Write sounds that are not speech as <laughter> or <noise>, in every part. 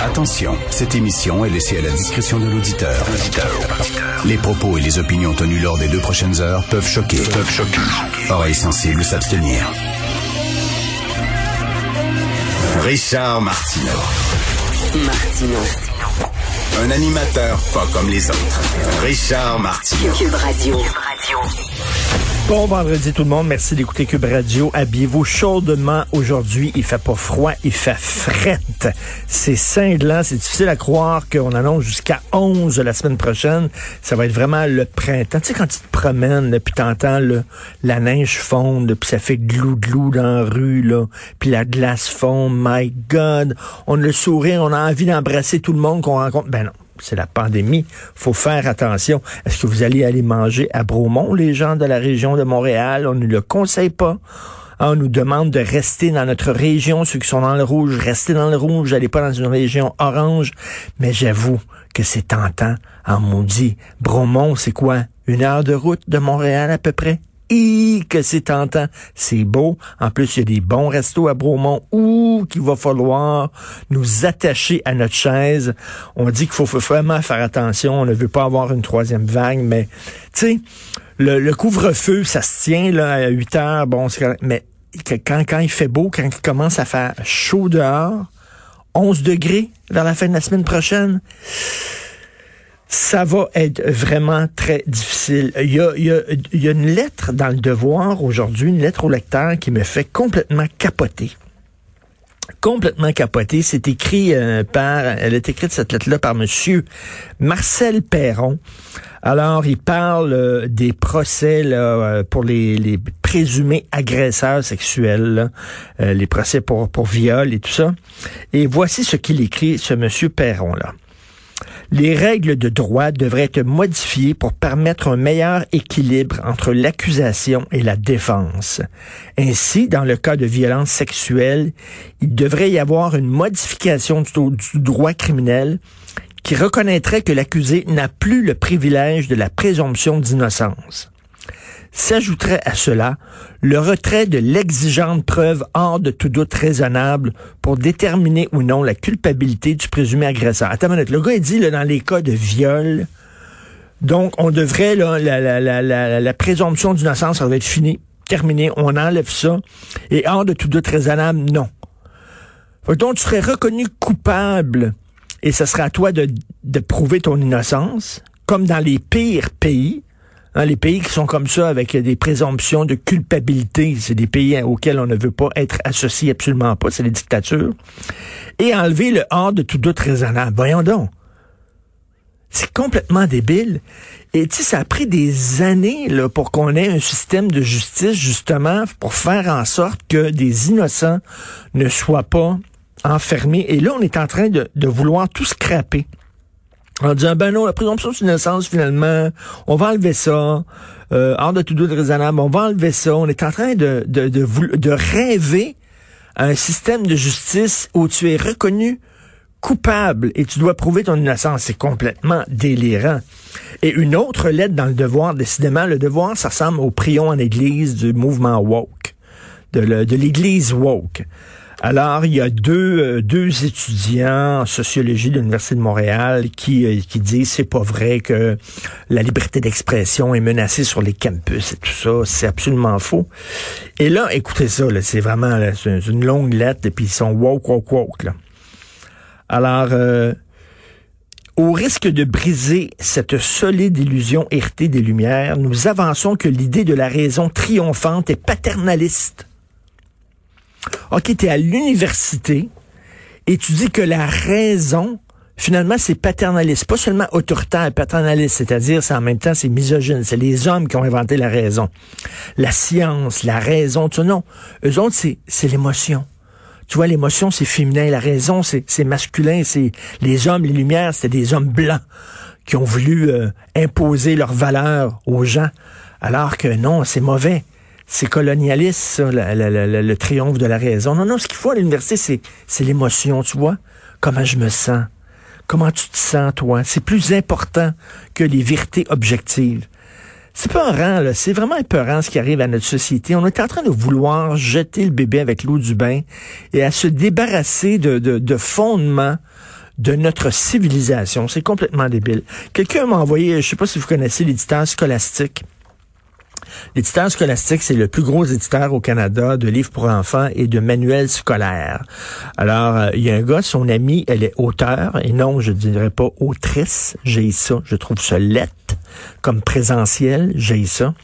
Attention, cette émission est laissée à la discrétion de l'auditeur. Les propos et les opinions tenues lors des deux prochaines heures peuvent choquer. Peuvent choquer. Oreilles sensibles s'abstenir. Richard Martineau. Martino. Un animateur pas comme les autres. Richard Martineau. Cube Radio. Bon vendredi tout le monde, merci d'écouter Cube Radio. Habillez-vous chaudement aujourd'hui. Il fait pas froid, il fait frette. C'est cinglant, c'est difficile à croire qu'on annonce jusqu'à 11 la semaine prochaine. Ça va être vraiment le printemps. Tu sais, quand tu te promènes, puis t'entends là, la neige fondre, puis ça fait glou-glou dans la rue, là, puis la glace fond. My God! On a le sourire, on a envie d'embrasser tout le monde qu'on rencontre. Ben non c'est la pandémie. faut faire attention. Est-ce que vous allez aller manger à Bromont, les gens de la région de Montréal? On ne le conseille pas. Ah, on nous demande de rester dans notre région. Ceux qui sont dans le rouge, restez dans le rouge. N'allez pas dans une région orange. Mais j'avoue que c'est tentant. En maudit. Bromont, c'est quoi? Une heure de route de Montréal à peu près? Que c'est tentant. C'est beau. En plus, il y a des bons restos à Bromont où qu'il va falloir nous attacher à notre chaise. On dit qu'il faut vraiment faire attention. On ne veut pas avoir une troisième vague, mais tu sais, le, couvre-feu, ça se tient là à 8 heures. Bon, mais quand, quand il fait beau, quand il commence à faire chaud dehors, 11 degrés vers la fin de la semaine prochaine ça va être vraiment très difficile. Il y a, une lettre dans le devoir aujourd'hui, une lettre au lecteur qui me fait complètement capoter complètement capoter. C'est écrit euh, par, elle est écrite cette lettre-là par Monsieur Marcel Perron. Alors, il parle euh, des procès euh, pour les, présumés agresseurs sexuels, les procès pour, pour viol et tout ça. Et voici ce qu'il écrit, ce Monsieur Perron là. Les règles de droit devraient être modifiées pour permettre un meilleur équilibre entre l'accusation et la défense. Ainsi, dans le cas de violence sexuelle, il devrait y avoir une modification du, droit criminel qui reconnaîtrait que l'accusé n'a plus le privilège de la présomption d'innocence. S'ajouterait à cela le retrait de l'exigeante preuve hors de tout doute raisonnable pour déterminer ou non la culpabilité du présumé agresseur. Attends une le gars il dit là, dans les cas de viol, donc on devrait, là, la, présomption d'innocence, ça va être fini, terminé, on enlève ça, et hors de tout doute raisonnable, non. Donc tu serais reconnu coupable et ce sera à toi de prouver ton innocence, comme dans les pires pays. Hein, les pays qui sont comme ça avec des présomptions de culpabilité, c'est des pays auxquels on ne veut pas être associé absolument pas, c'est les dictatures. Et enlever le hors de tout doute raisonnable. Voyons donc. C'est complètement débile. Et tu sais, ça a pris des années là, pour qu'on ait un système de justice, justement, pour faire en sorte que des innocents ne soient pas enfermés. Et là, on est en train de, de vouloir tout scraper en disant, ben non, la présomption d'innocence, finalement, on va enlever ça, euh, hors de tout doute raisonnable, on va enlever ça. On est en train de, de, de, de rêver un système de justice où tu es reconnu coupable et tu dois prouver ton innocence. C'est complètement délirant. Et une autre lettre dans le devoir, décidément, le devoir, ça ressemble au prion en église du mouvement woke, de l'église woke. Alors, il y a deux, euh, deux étudiants en sociologie de l'Université de Montréal qui, euh, qui disent c'est pas vrai que la liberté d'expression est menacée sur les campus et tout ça. C'est absolument faux. Et là, écoutez ça, c'est vraiment c'est une longue lettre et puis ils sont woke, woke, woke. Là. Alors, euh, au risque de briser cette solide illusion héritée des Lumières, nous avançons que l'idée de la raison triomphante est paternaliste OK, tu es à l'université et tu dis que la raison finalement, c'est paternaliste, pas seulement autoritaire, paternaliste, c'est-à-dire, c'est en même temps, c'est misogyne. C'est les hommes qui ont inventé la raison. La science, la raison, tu non. Eux autres, c'est, l'émotion. Tu vois, l'émotion, c'est féminin. La raison, c'est, c'est masculin. C'est les hommes, les lumières, c'était des hommes blancs qui ont voulu euh, imposer leurs valeurs aux gens. Alors que non, c'est mauvais. C'est colonialiste, ça, le triomphe de la raison. Non, non, ce qu'il faut à l'université, c'est, c'est l'émotion, tu vois. Comment je me sens? Comment tu te sens, toi? C'est plus important que les vérités objectives. C'est pas rang, là. C'est vraiment épeurant ce qui arrive à notre société. On est en train de vouloir jeter le bébé avec l'eau du bain et à se débarrasser de fondements de notre civilisation. C'est complètement débile. Quelqu'un m'a envoyé, je sais pas si vous connaissez l'éditeur scolastique. L'éditeur scolastique, c'est le plus gros éditeur au Canada de livres pour enfants et de manuels scolaires. Alors, euh, il y a un gars, son ami, elle est auteur, et non, je dirais pas autrice, j'ai ça, je trouve ça lettre, comme présentiel, j'ai ça.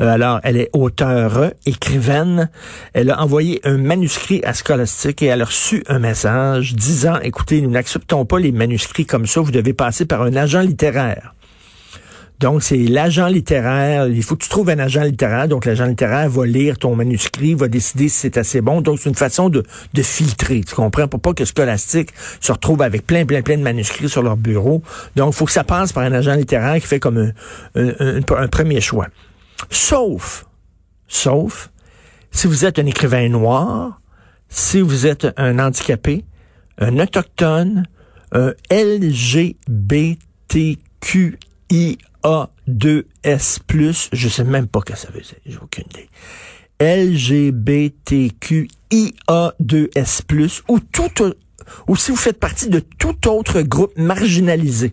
Euh, alors, elle est auteure, écrivaine. Elle a envoyé un manuscrit à Scholastic et elle a reçu un message disant, écoutez, nous n'acceptons pas les manuscrits comme ça, vous devez passer par un agent littéraire. Donc, c'est l'agent littéraire. Il faut que tu trouves un agent littéraire. Donc, l'agent littéraire va lire ton manuscrit, va décider si c'est assez bon. Donc, c'est une façon de, de filtrer. Tu comprends? Pour pas que Scholastic se retrouve avec plein, plein, plein de manuscrits sur leur bureau. Donc, il faut que ça passe par un agent littéraire qui fait comme un, un premier choix. Sauf, sauf, si vous êtes un écrivain noir, si vous êtes un handicapé, un autochtone, un LGBTQI a2S+, je sais même pas ce que ça veut dire, j'ai aucune idée. LGBTQIA2S+, ou tout, ou si vous faites partie de tout autre groupe marginalisé.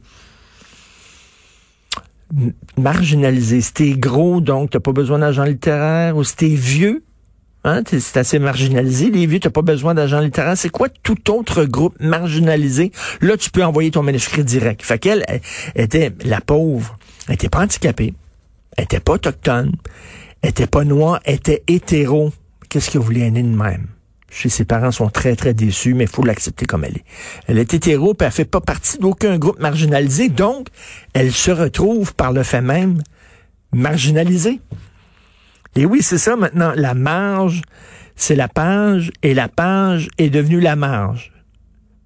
Marginalisé. Si t'es gros, donc t'as pas besoin d'agent littéraire, ou si t'es vieux, Hein, c'est assez marginalisé. Les vieux, tu pas besoin d'agent littéraire. C'est quoi tout autre groupe marginalisé? Là, tu peux envoyer ton manuscrit direct. Fait qu'elle était, la pauvre, elle était pas handicapée, elle était pas autochtone, elle était pas noire, elle était hétéro. Qu'est-ce que vous voulez de même? Chez ses parents sont très, très déçus, mais il faut l'accepter comme elle est. Elle est hétéro, puis elle fait pas partie d'aucun groupe marginalisé, donc elle se retrouve par le fait même marginalisée. Et oui, c'est ça maintenant. La marge, c'est la page et la page est devenue la marge.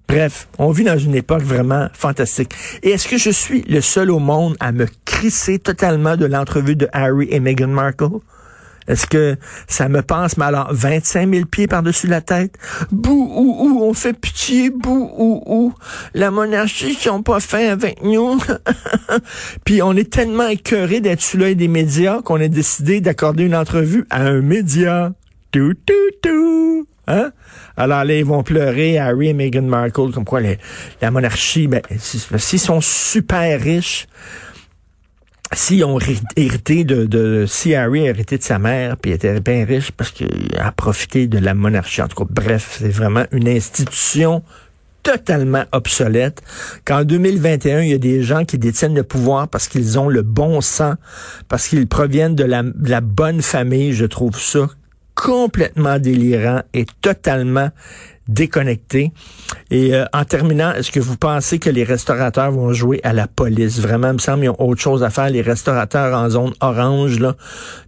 Bref, on vit dans une époque vraiment fantastique. Et est-ce que je suis le seul au monde à me crisser totalement de l'entrevue de Harry et Meghan Markle? Est-ce que ça me passe, mais alors 25 000 pieds par-dessus la tête? Bou ou ou, on fait pitié, bou ou ou. La monarchie, ils sont pas faits avec nous? <laughs> Puis on est tellement écœuré d'être sous l'œil des médias qu'on a décidé d'accorder une entrevue à un média. Tout, tout, tout. Hein? Alors là, ils vont pleurer Harry et Meghan Markle, comme quoi la monarchie, ben, s'ils sont super riches, si ont hérité de, de si Harry a hérité de sa mère puis était bien riche parce qu'il a profité de la monarchie en tout cas bref c'est vraiment une institution totalement obsolète qu'en 2021 il y a des gens qui détiennent le pouvoir parce qu'ils ont le bon sang parce qu'ils proviennent de la, de la bonne famille je trouve ça complètement délirant et totalement déconnecté. Et euh, en terminant, est-ce que vous pensez que les restaurateurs vont jouer à la police? Vraiment, me semble qu'ils ont autre chose à faire. Les restaurateurs en zone orange, là,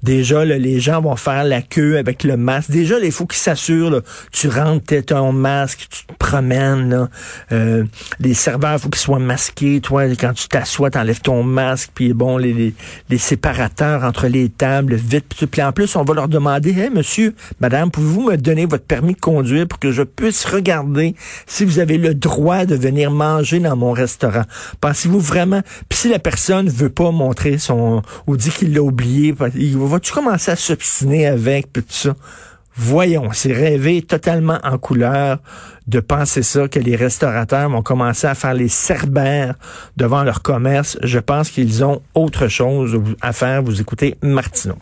déjà, les gens vont faire la queue avec le masque. Déjà, il faut qu'ils s'assurent, tu rentres, t'es ton masque, tu te promènes. Là. Euh, les serveurs, il faut qu'ils soient masqués. Toi, quand tu t'assois, t'enlèves ton masque. Puis bon, les, les, séparateurs entre les tables, vite. Puis en plus, on va leur demander, hey, monsieur, madame, pouvez-vous me donner votre permis de conduire pour que je puisse regarder si vous avez le droit de venir manger dans mon restaurant. Pensez-vous vraiment, si la personne veut pas montrer son, ou dit qu'il l'a oublié, vas-tu commencer à s'obstiner avec, puis tout ça? Voyons, c'est rêver totalement en couleur de penser ça, que les restaurateurs vont commencer à faire les cerbères devant leur commerce. Je pense qu'ils ont autre chose à faire. Vous écoutez Martineau.